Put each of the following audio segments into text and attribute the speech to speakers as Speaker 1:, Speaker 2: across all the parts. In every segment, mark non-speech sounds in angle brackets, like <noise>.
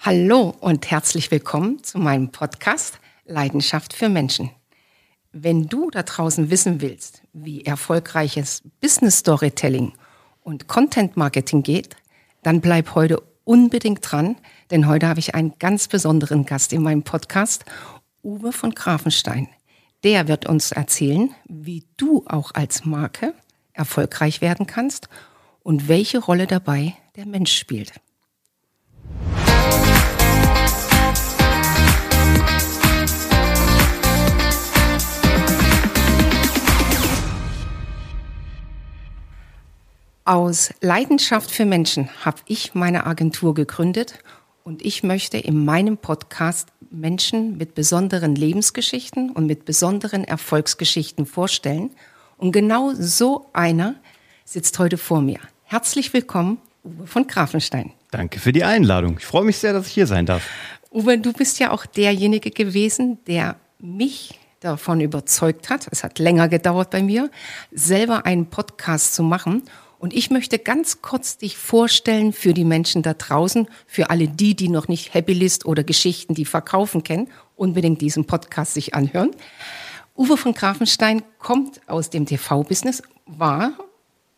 Speaker 1: Hallo und herzlich willkommen zu meinem Podcast Leidenschaft für Menschen. Wenn du da draußen wissen willst, wie erfolgreiches Business Storytelling und Content Marketing geht, dann bleib heute unbedingt dran, denn heute habe ich einen ganz besonderen Gast in meinem Podcast, Uwe von Grafenstein. Der wird uns erzählen, wie du auch als Marke erfolgreich werden kannst und welche Rolle dabei der Mensch spielt. Aus Leidenschaft für Menschen habe ich meine Agentur gegründet und ich möchte in meinem Podcast Menschen mit besonderen Lebensgeschichten und mit besonderen Erfolgsgeschichten vorstellen. Und genau so einer sitzt heute vor mir. Herzlich willkommen, Uwe von Grafenstein.
Speaker 2: Danke für die Einladung. Ich freue mich sehr, dass ich hier sein darf.
Speaker 1: Uwe, du bist ja auch derjenige gewesen, der mich davon überzeugt hat, es hat länger gedauert bei mir, selber einen Podcast zu machen. Und ich möchte ganz kurz dich vorstellen für die Menschen da draußen, für alle die, die noch nicht Happy List oder Geschichten, die verkaufen kennen, unbedingt diesen Podcast sich anhören. Uwe von Grafenstein kommt aus dem TV-Business, war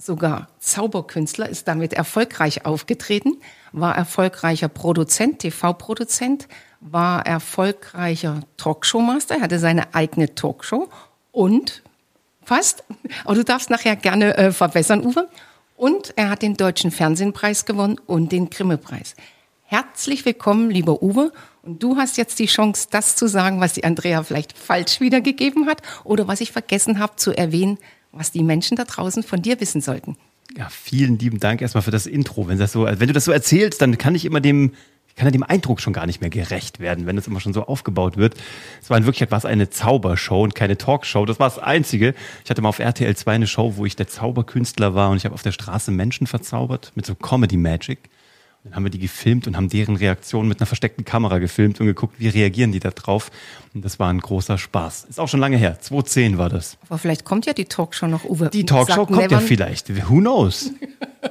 Speaker 1: sogar Zauberkünstler, ist damit erfolgreich aufgetreten, war erfolgreicher Produzent, TV-Produzent, war erfolgreicher Talkshow-Master, hatte seine eigene Talkshow und fast, aber du darfst nachher gerne äh, verbessern, Uwe, und er hat den Deutschen Fernsehpreis gewonnen und den Grimme-Preis. Herzlich willkommen, lieber Uwe. Und du hast jetzt die Chance, das zu sagen, was die Andrea vielleicht falsch wiedergegeben hat oder was ich vergessen habe zu erwähnen, was die Menschen da draußen von dir wissen sollten.
Speaker 2: Ja, vielen lieben Dank erstmal für das Intro. Wenn, das so, wenn du das so erzählst, dann kann ich immer dem, kann ja dem Eindruck schon gar nicht mehr gerecht werden, wenn das immer schon so aufgebaut wird. Es war in Wirklichkeit war eine Zaubershow und keine Talkshow. Das war das Einzige. Ich hatte mal auf RTL 2 eine Show, wo ich der Zauberkünstler war und ich habe auf der Straße Menschen verzaubert mit so Comedy Magic. Dann haben wir die gefilmt und haben deren Reaktion mit einer versteckten Kamera gefilmt und geguckt, wie reagieren die da drauf. Und das war ein großer Spaß. Ist auch schon lange her. 2010 war das.
Speaker 1: Aber vielleicht kommt ja die Talkshow noch, Uwe.
Speaker 2: Die Talkshow kommt ja vielleicht. Who knows?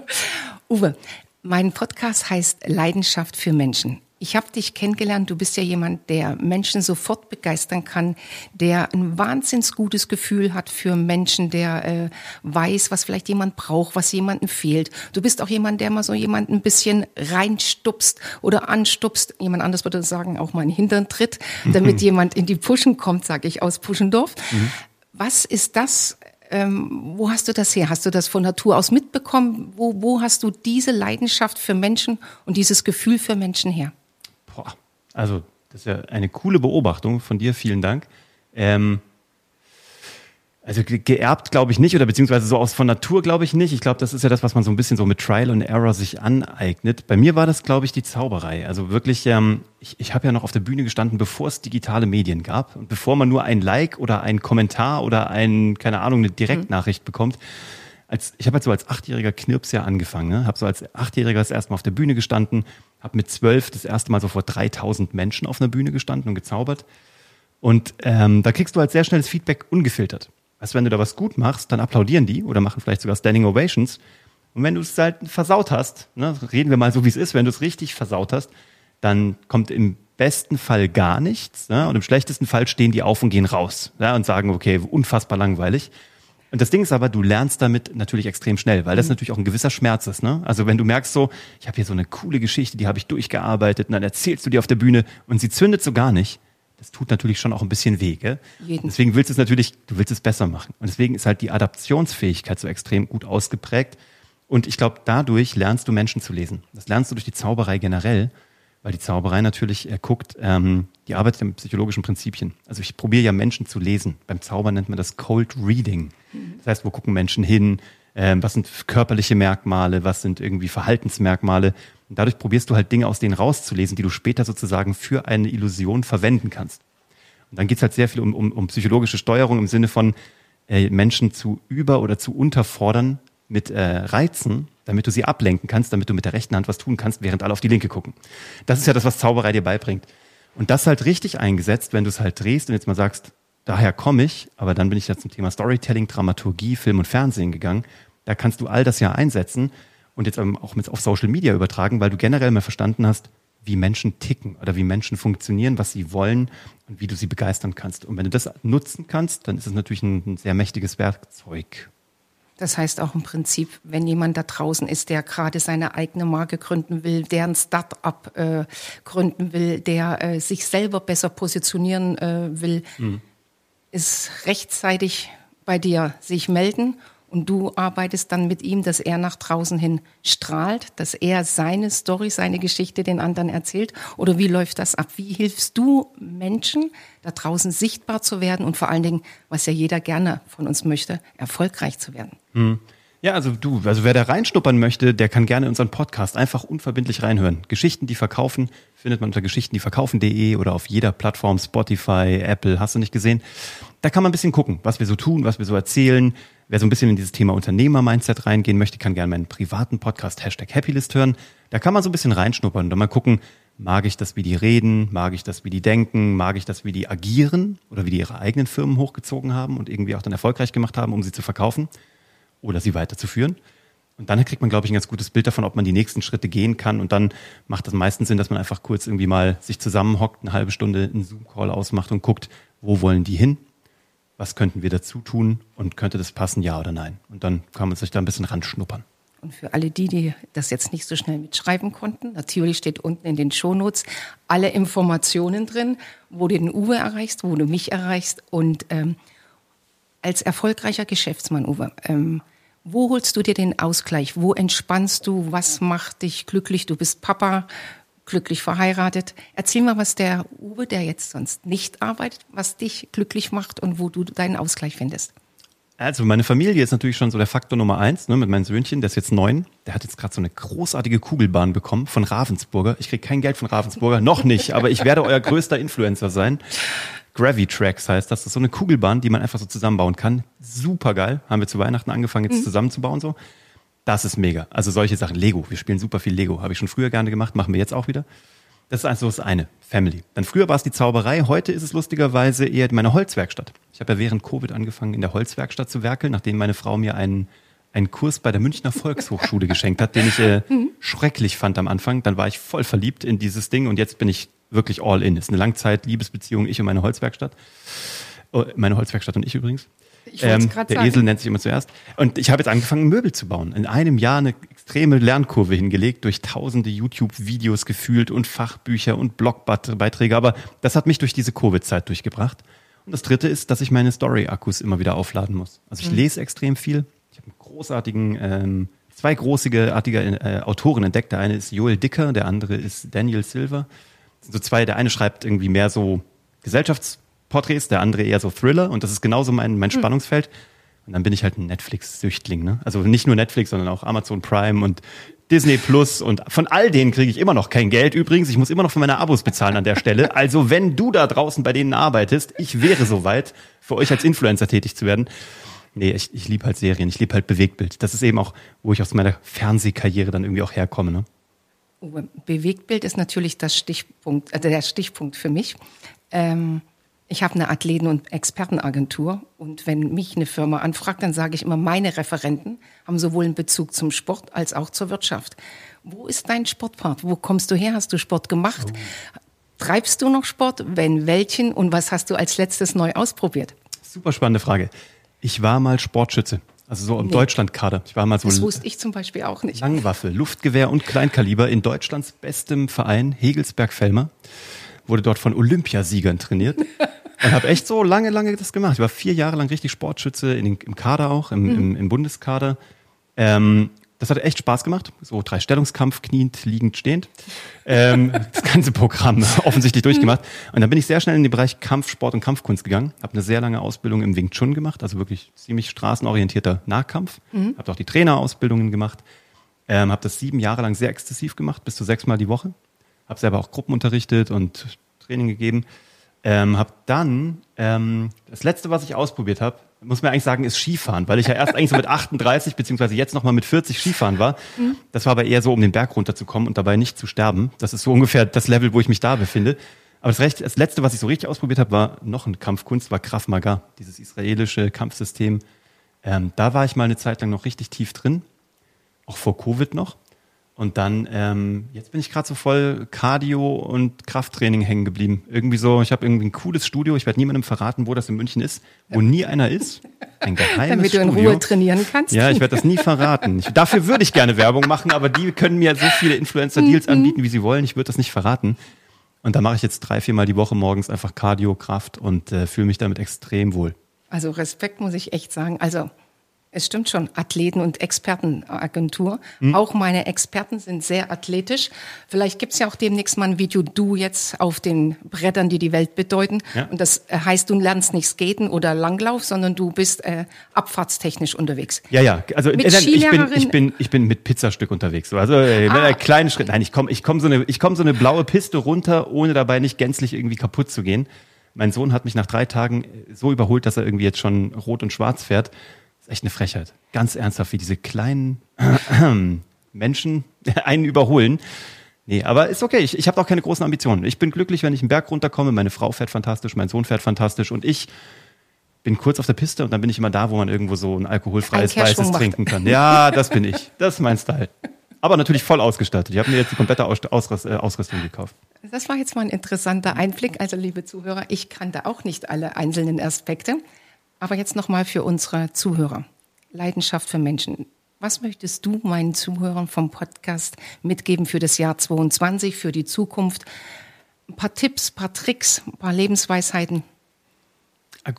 Speaker 2: <laughs>
Speaker 1: Uwe, mein Podcast heißt Leidenschaft für Menschen. Ich habe dich kennengelernt, du bist ja jemand, der Menschen sofort begeistern kann, der ein wahnsinns gutes Gefühl hat für Menschen, der äh, weiß, was vielleicht jemand braucht, was jemandem fehlt. Du bist auch jemand, der mal so jemanden ein bisschen reinstupst oder anstupst. Jemand anders würde sagen, auch mal einen Hintern tritt, damit <laughs> jemand in die Pushen kommt, sage ich aus Puschendorf. Mhm. Was ist das, ähm, wo hast du das her? Hast du das von Natur aus mitbekommen? Wo, wo hast du diese Leidenschaft für Menschen und dieses Gefühl für Menschen her?
Speaker 2: Boah, also das ist ja eine coole Beobachtung von dir. Vielen Dank. Ähm, also geerbt glaube ich nicht oder beziehungsweise so aus von Natur glaube ich nicht. Ich glaube, das ist ja das, was man so ein bisschen so mit Trial and Error sich aneignet. Bei mir war das, glaube ich, die Zauberei. Also wirklich, ähm, ich, ich habe ja noch auf der Bühne gestanden, bevor es digitale Medien gab und bevor man nur ein Like oder ein Kommentar oder ein, keine Ahnung, eine Direktnachricht mhm. bekommt. Als, ich habe halt so als achtjähriger Knirps ja angefangen, ne? habe so als achtjähriger das erste Mal auf der Bühne gestanden, habe mit zwölf das erste Mal so vor 3000 Menschen auf einer Bühne gestanden und gezaubert. Und ähm, da kriegst du halt sehr schnelles Feedback ungefiltert. Du, wenn du da was gut machst, dann applaudieren die oder machen vielleicht sogar Standing Ovations. Und wenn du es halt versaut hast, ne, reden wir mal so, wie es ist, wenn du es richtig versaut hast, dann kommt im besten Fall gar nichts. Ne? Und im schlechtesten Fall stehen die auf und gehen raus ja, und sagen, okay, unfassbar langweilig. Und das Ding ist aber, du lernst damit natürlich extrem schnell, weil das mhm. natürlich auch ein gewisser Schmerz ist. Ne? Also wenn du merkst so, ich habe hier so eine coole Geschichte, die habe ich durchgearbeitet und dann erzählst du die auf der Bühne und sie zündet so gar nicht, das tut natürlich schon auch ein bisschen weh. Gell? Deswegen willst du es natürlich, du willst es besser machen. Und deswegen ist halt die Adaptionsfähigkeit so extrem gut ausgeprägt. Und ich glaube, dadurch lernst du Menschen zu lesen. Das lernst du durch die Zauberei generell, weil die Zauberei natürlich äh, guckt, ähm, die arbeitet mit psychologischen Prinzipien. Also ich probiere ja Menschen zu lesen. Beim Zaubern nennt man das Cold Reading. Das heißt, wo gucken Menschen hin? Ähm, was sind körperliche Merkmale? Was sind irgendwie Verhaltensmerkmale? Und dadurch probierst du halt Dinge aus denen rauszulesen, die du später sozusagen für eine Illusion verwenden kannst. Und dann geht's halt sehr viel um, um, um psychologische Steuerung im Sinne von äh, Menschen zu über- oder zu unterfordern mit äh, Reizen, damit du sie ablenken kannst, damit du mit der rechten Hand was tun kannst, während alle auf die linke gucken. Das ist ja das, was Zauberei dir beibringt. Und das halt richtig eingesetzt, wenn du es halt drehst und jetzt mal sagst, daher komme ich, aber dann bin ich ja zum Thema Storytelling, Dramaturgie, Film und Fernsehen gegangen. Da kannst du all das ja einsetzen und jetzt auch mit auf Social Media übertragen, weil du generell mal verstanden hast, wie Menschen ticken oder wie Menschen funktionieren, was sie wollen und wie du sie begeistern kannst. Und wenn du das nutzen kannst, dann ist es natürlich ein, ein sehr mächtiges Werkzeug.
Speaker 1: Das heißt auch im Prinzip, wenn jemand da draußen ist, der gerade seine eigene Marke gründen will, der ein Start-up äh, gründen will, der äh, sich selber besser positionieren äh, will, mhm. ist rechtzeitig bei dir sich melden und du arbeitest dann mit ihm, dass er nach draußen hin strahlt, dass er seine Story, seine Geschichte den anderen erzählt? Oder wie läuft das ab? Wie hilfst du Menschen, da draußen sichtbar zu werden und vor allen Dingen, was ja jeder gerne von uns möchte, erfolgreich zu werden?
Speaker 2: Hm. Ja, also du, also wer da reinschnuppern möchte, der kann gerne in unseren Podcast einfach unverbindlich reinhören. Geschichten, die verkaufen, findet man unter geschichtendieverkaufen.de oder auf jeder Plattform, Spotify, Apple, hast du nicht gesehen. Da kann man ein bisschen gucken, was wir so tun, was wir so erzählen, Wer so ein bisschen in dieses Thema Unternehmer-Mindset reingehen möchte, kann gerne meinen privaten Podcast Hashtag Happylist hören. Da kann man so ein bisschen reinschnuppern und dann mal gucken, mag ich das, wie die reden, mag ich das, wie die denken, mag ich das, wie die agieren oder wie die ihre eigenen Firmen hochgezogen haben und irgendwie auch dann erfolgreich gemacht haben, um sie zu verkaufen oder sie weiterzuführen. Und dann kriegt man, glaube ich, ein ganz gutes Bild davon, ob man die nächsten Schritte gehen kann. Und dann macht das meistens Sinn, dass man einfach kurz irgendwie mal sich zusammenhockt, eine halbe Stunde einen Zoom-Call ausmacht und guckt, wo wollen die hin? was könnten wir dazu tun und könnte das passen, ja oder nein? Und dann kann man sich da ein bisschen ranschnuppern.
Speaker 1: Und für alle die, die das jetzt nicht so schnell mitschreiben konnten, natürlich steht unten in den Shownotes alle Informationen drin, wo du den Uwe erreichst, wo du mich erreichst. Und ähm, als erfolgreicher Geschäftsmann, Uwe, ähm, wo holst du dir den Ausgleich? Wo entspannst du? Was macht dich glücklich? Du bist Papa, glücklich verheiratet. Erzähl mal, was der Uwe, der jetzt sonst nicht arbeitet, was dich glücklich macht und wo du deinen Ausgleich findest.
Speaker 2: Also meine Familie ist natürlich schon so der Faktor Nummer eins, ne, mit meinem Söhnchen, der ist jetzt neun. Der hat jetzt gerade so eine großartige Kugelbahn bekommen von Ravensburger. Ich kriege kein Geld von Ravensburger, noch nicht, aber ich werde euer größter Influencer sein. Gravitracks heißt das. Das ist so eine Kugelbahn, die man einfach so zusammenbauen kann. Super geil. Haben wir zu Weihnachten angefangen, jetzt mhm. zusammenzubauen so. Das ist mega. Also solche Sachen. Lego. Wir spielen super viel Lego. Habe ich schon früher gerne gemacht, machen wir jetzt auch wieder. Das ist also das eine. Family. Dann früher war es die Zauberei, heute ist es lustigerweise eher meine Holzwerkstatt. Ich habe ja während Covid angefangen, in der Holzwerkstatt zu werkeln, nachdem meine Frau mir einen, einen Kurs bei der Münchner Volkshochschule <laughs> geschenkt hat, den ich äh, mhm. schrecklich fand am Anfang. Dann war ich voll verliebt in dieses Ding und jetzt bin ich wirklich all in. Ist eine Langzeit-Liebesbeziehung, ich und meine Holzwerkstatt. Oh, meine Holzwerkstatt und ich übrigens. Ähm, der sagen. Esel nennt sich immer zuerst. Und ich habe jetzt angefangen, Möbel zu bauen. In einem Jahr eine extreme Lernkurve hingelegt, durch tausende YouTube-Videos gefühlt und Fachbücher und Blogbeiträge. Aber das hat mich durch diese Covid-Zeit durchgebracht. Und das dritte ist, dass ich meine Story-Akkus immer wieder aufladen muss. Also ich mhm. lese extrem viel. Ich habe einen großartigen, ähm, zwei großartige äh, Autoren entdeckt. Der eine ist Joel Dicker, der andere ist Daniel Silver. So zwei, der eine schreibt irgendwie mehr so Gesellschafts- Porträts, der andere eher so Thriller und das ist genauso mein, mein hm. Spannungsfeld. Und dann bin ich halt ein Netflix-Süchtling. Ne? Also nicht nur Netflix, sondern auch Amazon Prime und Disney Plus und von all denen kriege ich immer noch kein Geld. Übrigens, ich muss immer noch für meine Abos bezahlen an der Stelle. Also wenn du da draußen bei denen arbeitest, ich wäre soweit, für euch als Influencer tätig zu werden. Nee, ich, ich liebe halt Serien, ich liebe halt Bewegtbild. Das ist eben auch, wo ich aus meiner Fernsehkarriere dann irgendwie auch herkomme. Ne?
Speaker 1: Bewegtbild ist natürlich das Stichpunkt, äh, der Stichpunkt für mich. Ähm, ich habe eine Athleten- und Expertenagentur und wenn mich eine Firma anfragt, dann sage ich immer, meine Referenten haben sowohl einen Bezug zum Sport als auch zur Wirtschaft. Wo ist dein Sportpart? Wo kommst du her? Hast du Sport gemacht? Oh. Treibst du noch Sport? Wenn welchen? Und was hast du als letztes neu ausprobiert?
Speaker 2: Super spannende Frage. Ich war mal Sportschütze. Also so im nee. Deutschlandkader. Ich war mal so
Speaker 1: das wusste ich zum Beispiel auch nicht.
Speaker 2: Langwaffe, Luftgewehr und Kleinkaliber in Deutschlands bestem Verein Hegelsberg-Fellmer. Wurde dort von Olympiasiegern trainiert. <laughs> Und habe echt so lange, lange das gemacht. Ich war vier Jahre lang richtig Sportschütze in den, im Kader auch, im, mhm. im, im Bundeskader. Ähm, das hat echt Spaß gemacht. So drei Stellungskampf, kniend, liegend, stehend. Ähm, <laughs> das ganze Programm <laughs> offensichtlich durchgemacht. Und dann bin ich sehr schnell in den Bereich Kampfsport und Kampfkunst gegangen. Habe eine sehr lange Ausbildung im Wing Chun gemacht, also wirklich ziemlich straßenorientierter Nahkampf. Mhm. Habe auch die Trainerausbildungen gemacht. Ähm, habe das sieben Jahre lang sehr exzessiv gemacht, bis zu sechsmal die Woche. Habe selber auch Gruppen unterrichtet und Training gegeben. Ähm, habe dann ähm, das letzte, was ich ausprobiert habe, muss man eigentlich sagen, ist Skifahren, weil ich ja erst eigentlich so mit <laughs> 38 beziehungsweise jetzt nochmal mit 40 Skifahren war. Mhm. Das war aber eher so, um den Berg runterzukommen und dabei nicht zu sterben. Das ist so ungefähr das Level, wo ich mich da befinde. Aber das, Recht, das letzte, was ich so richtig ausprobiert habe, war noch ein Kampfkunst, war Krav Maga, dieses israelische Kampfsystem. Ähm, da war ich mal eine Zeit lang noch richtig tief drin, auch vor Covid noch. Und dann, ähm, jetzt bin ich gerade so voll Cardio und Krafttraining hängen geblieben. Irgendwie so, ich habe irgendwie ein cooles Studio. Ich werde niemandem verraten, wo das in München ist, wo nie einer ist. Ein geheimes <laughs>
Speaker 1: Damit du in
Speaker 2: Studio.
Speaker 1: Ruhe trainieren kannst.
Speaker 2: Ja, ich werde das nie verraten. Ich, dafür würde ich gerne Werbung machen, aber die können mir so viele Influencer-Deals
Speaker 1: Mhm.
Speaker 2: anbieten, wie sie wollen. Ich würde das nicht verraten. Und da mache ich jetzt drei, viermal die Woche morgens einfach Cardio, Kraft und äh, fühle mich damit extrem wohl.
Speaker 1: Also Respekt muss ich echt sagen. Also es stimmt schon, Athleten- und Expertenagentur.
Speaker 2: Hm?
Speaker 1: Auch meine Experten sind sehr athletisch. Vielleicht gibt's ja auch demnächst mal ein Video, du jetzt auf den Brettern, die die Welt bedeuten.
Speaker 2: Ja.
Speaker 1: Und das äh, heißt, du lernst nicht Skaten oder Langlauf, sondern du bist äh, abfahrtstechnisch unterwegs.
Speaker 2: Ja, ja, also
Speaker 1: Mit
Speaker 2: äh, nein, ich bin, ich bin, ich bin mit Pizzastück unterwegs. So. Also äh,
Speaker 1: Ah.
Speaker 2: ein kleinen Schritt. Nein, ich komme, ich komme so eine, ich komme so eine blaue Piste runter, ohne dabei nicht gänzlich irgendwie kaputt zu gehen. Mein Sohn hat mich nach drei Tagen äh, so überholt, dass er irgendwie jetzt schon rot und schwarz fährt. Ist echt eine Frechheit. Ganz ernsthaft, wie diese kleinen <clears throat> Menschen <laughs> einen überholen. Nee, aber ist okay. Ich, ich habe auch keine großen Ambitionen. Ich bin glücklich, wenn ich einen Berg runterkomme. Meine Frau fährt fantastisch, mein Sohn fährt fantastisch und ich bin kurz auf der Piste und dann bin ich immer da, wo man irgendwo so ein alkoholfreies
Speaker 1: Kehrschwung
Speaker 2: Weißes
Speaker 1: macht.
Speaker 2: trinken kann. Ja, das bin ich. Das ist mein Style. Aber natürlich voll ausgestattet. Ich habe mir jetzt die komplette äh, Ausrüstung gekauft.
Speaker 1: Das war jetzt mal ein interessanter Einblick. Also, liebe Zuhörer, ich kannte auch nicht alle einzelnen Aspekte. Aber jetzt nochmal für unsere Zuhörer. Leidenschaft für Menschen. Was möchtest du meinen Zuhörern vom Podcast mitgeben für das Jahr 22, für die Zukunft? Ein paar Tipps, ein paar Tricks, ein paar Lebensweisheiten.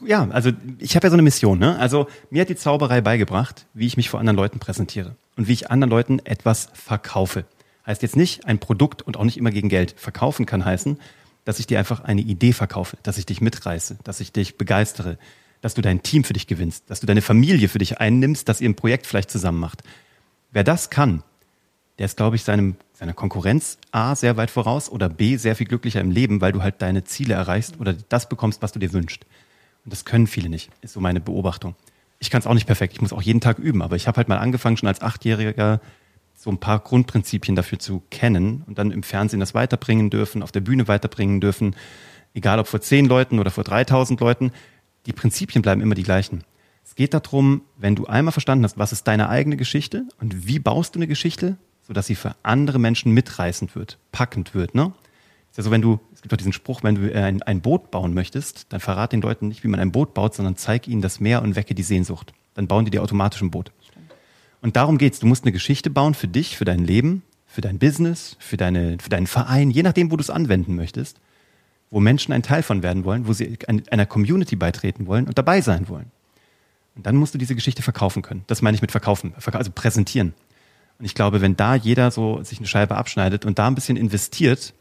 Speaker 2: Ja, also ich habe ja so eine Mission. Ne? Also mir hat die Zauberei beigebracht, wie ich mich vor anderen Leuten präsentiere und wie ich anderen Leuten etwas verkaufe. Heißt jetzt nicht ein Produkt und auch nicht immer gegen Geld. Verkaufen kann heißen, dass ich dir einfach eine Idee verkaufe, dass ich dich mitreiße, dass ich dich begeistere, dass du dein Team für dich gewinnst, dass du deine Familie für dich einnimmst, dass ihr ein Projekt vielleicht zusammen macht. Wer das kann, der ist, glaube ich, seinem, seiner Konkurrenz A sehr weit voraus oder B sehr viel glücklicher im Leben, weil du halt deine Ziele erreichst oder das bekommst, was du dir wünschst. Und das können viele nicht, ist so meine Beobachtung. Ich kann es auch nicht perfekt, ich muss auch jeden Tag üben, aber ich habe halt mal angefangen, schon als Achtjähriger so ein paar Grundprinzipien dafür zu kennen und dann im Fernsehen das weiterbringen dürfen, auf der Bühne weiterbringen dürfen, egal ob vor zehn Leuten oder vor 3000 Leuten. Die Prinzipien bleiben immer die gleichen. Es geht darum, wenn du einmal verstanden hast, was ist deine eigene Geschichte und wie baust du eine Geschichte, sodass sie für andere Menschen mitreißend wird, packend wird. Ne? Ist ja so, wenn du, es gibt doch diesen Spruch, wenn du äh, ein, ein Boot bauen möchtest, dann verrat den Leuten nicht, wie man ein Boot baut, sondern zeig ihnen das Meer und wecke die Sehnsucht. Dann bauen die dir automatisch ein Boot. Und darum geht's. Du musst eine Geschichte bauen für dich, für dein Leben, für dein Business, für, deine, für deinen Verein, je nachdem, wo du es anwenden möchtest, wo Menschen ein Teil von werden wollen, wo sie ein- einer Community beitreten wollen und dabei sein wollen. Und dann musst du diese Geschichte verkaufen können. Das meine ich mit verkaufen, verka- also präsentieren. Und ich glaube, wenn da jeder so sich eine Scheibe abschneidet und da ein bisschen investiert,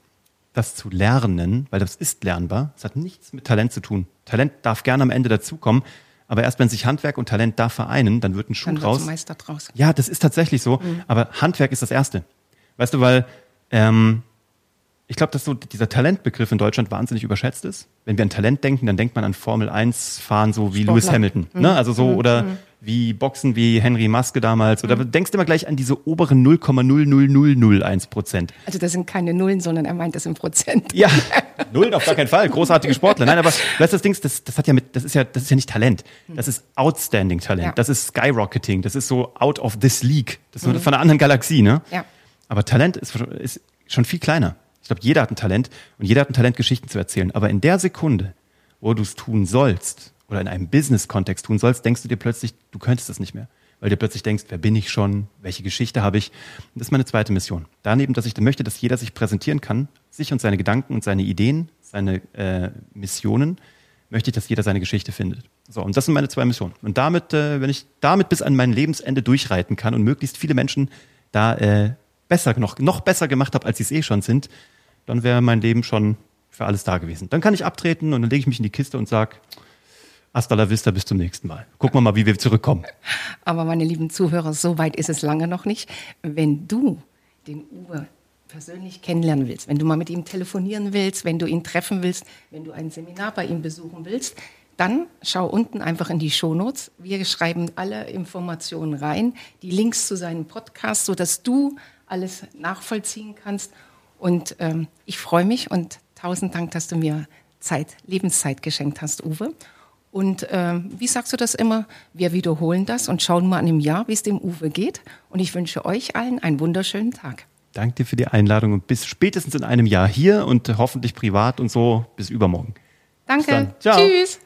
Speaker 2: das zu lernen, weil das ist lernbar, es hat nichts mit Talent zu tun. Talent darf gerne am Ende dazukommen, aber erst wenn sich Handwerk und Talent da vereinen, dann wird ein Schuh
Speaker 1: Dann
Speaker 2: draus.
Speaker 1: Meister draus.
Speaker 2: Ja, das ist tatsächlich so. Aber Handwerk ist das Erste. Weißt du, weil ähm, ich glaube, dass so dieser Talentbegriff in Deutschland wahnsinnig überschätzt ist. Wenn wir an Talent denken, dann denkt man an Formel 1 fahren so wie
Speaker 1: Sportler.
Speaker 2: Lewis Hamilton. Ne? Also so oder wie Boxen wie Henry Maske damals. Oder du denkst immer gleich an diese oberen 0,00001 Prozent.
Speaker 1: Also das sind keine Nullen, sondern er meint das in Prozent.
Speaker 2: Ja, Nullen auf gar keinen Fall. Großartige Sportler. Nein, aber weißt du, das Ding, ist, das, das hat ja mit, das ist ja, das ist ja nicht Talent. Das ist outstanding Talent.
Speaker 1: Ja.
Speaker 2: Das ist Skyrocketing. Das ist so out of this league. Das ist so von einer anderen Galaxie, ne?
Speaker 1: Ja.
Speaker 2: Aber Talent ist, ist schon viel kleiner. Ich glaube, jeder hat ein Talent und jeder hat ein Talent, Geschichten zu erzählen. Aber in der Sekunde, wo du es tun sollst oder in einem Business-Kontext tun sollst, denkst du dir plötzlich, du könntest das nicht mehr. Weil du plötzlich denkst, wer bin ich schon? Welche Geschichte habe ich? Das ist meine zweite Mission. Daneben, dass ich möchte, dass jeder sich präsentieren kann, sich und seine Gedanken und seine Ideen, seine äh, Missionen, möchte ich, dass jeder seine Geschichte findet. So, und das sind meine zwei Missionen. Und damit, äh, wenn ich damit bis an mein Lebensende durchreiten kann und möglichst viele Menschen da äh, besser noch, noch besser gemacht habe, als sie es eh schon sind, dann wäre mein Leben schon für alles da gewesen. Dann kann ich abtreten und dann lege ich mich in die Kiste und sage, hasta la vista, bis zum nächsten Mal. Gucken wir mal, wie wir zurückkommen.
Speaker 1: Aber meine lieben Zuhörer, so weit ist es lange noch nicht. Wenn du den Uwe persönlich kennenlernen willst, wenn du mal mit ihm telefonieren willst, wenn du ihn treffen willst, wenn du ein Seminar bei ihm besuchen willst, dann schau unten einfach in die Shownotes. Wir schreiben alle Informationen rein, die Links zu seinem Podcast, sodass du alles nachvollziehen kannst. Und ähm, ich freue mich und tausend Dank, dass du mir Zeit, Lebenszeit geschenkt hast, Uwe. Und äh, wie sagst du das immer? Wir wiederholen das und schauen mal an einem Jahr, wie es dem Uwe geht. Und ich wünsche euch allen einen wunderschönen Tag.
Speaker 2: Danke dir für die Einladung und bis spätestens in einem Jahr hier und hoffentlich privat und so bis übermorgen.
Speaker 1: Danke. Tschüss.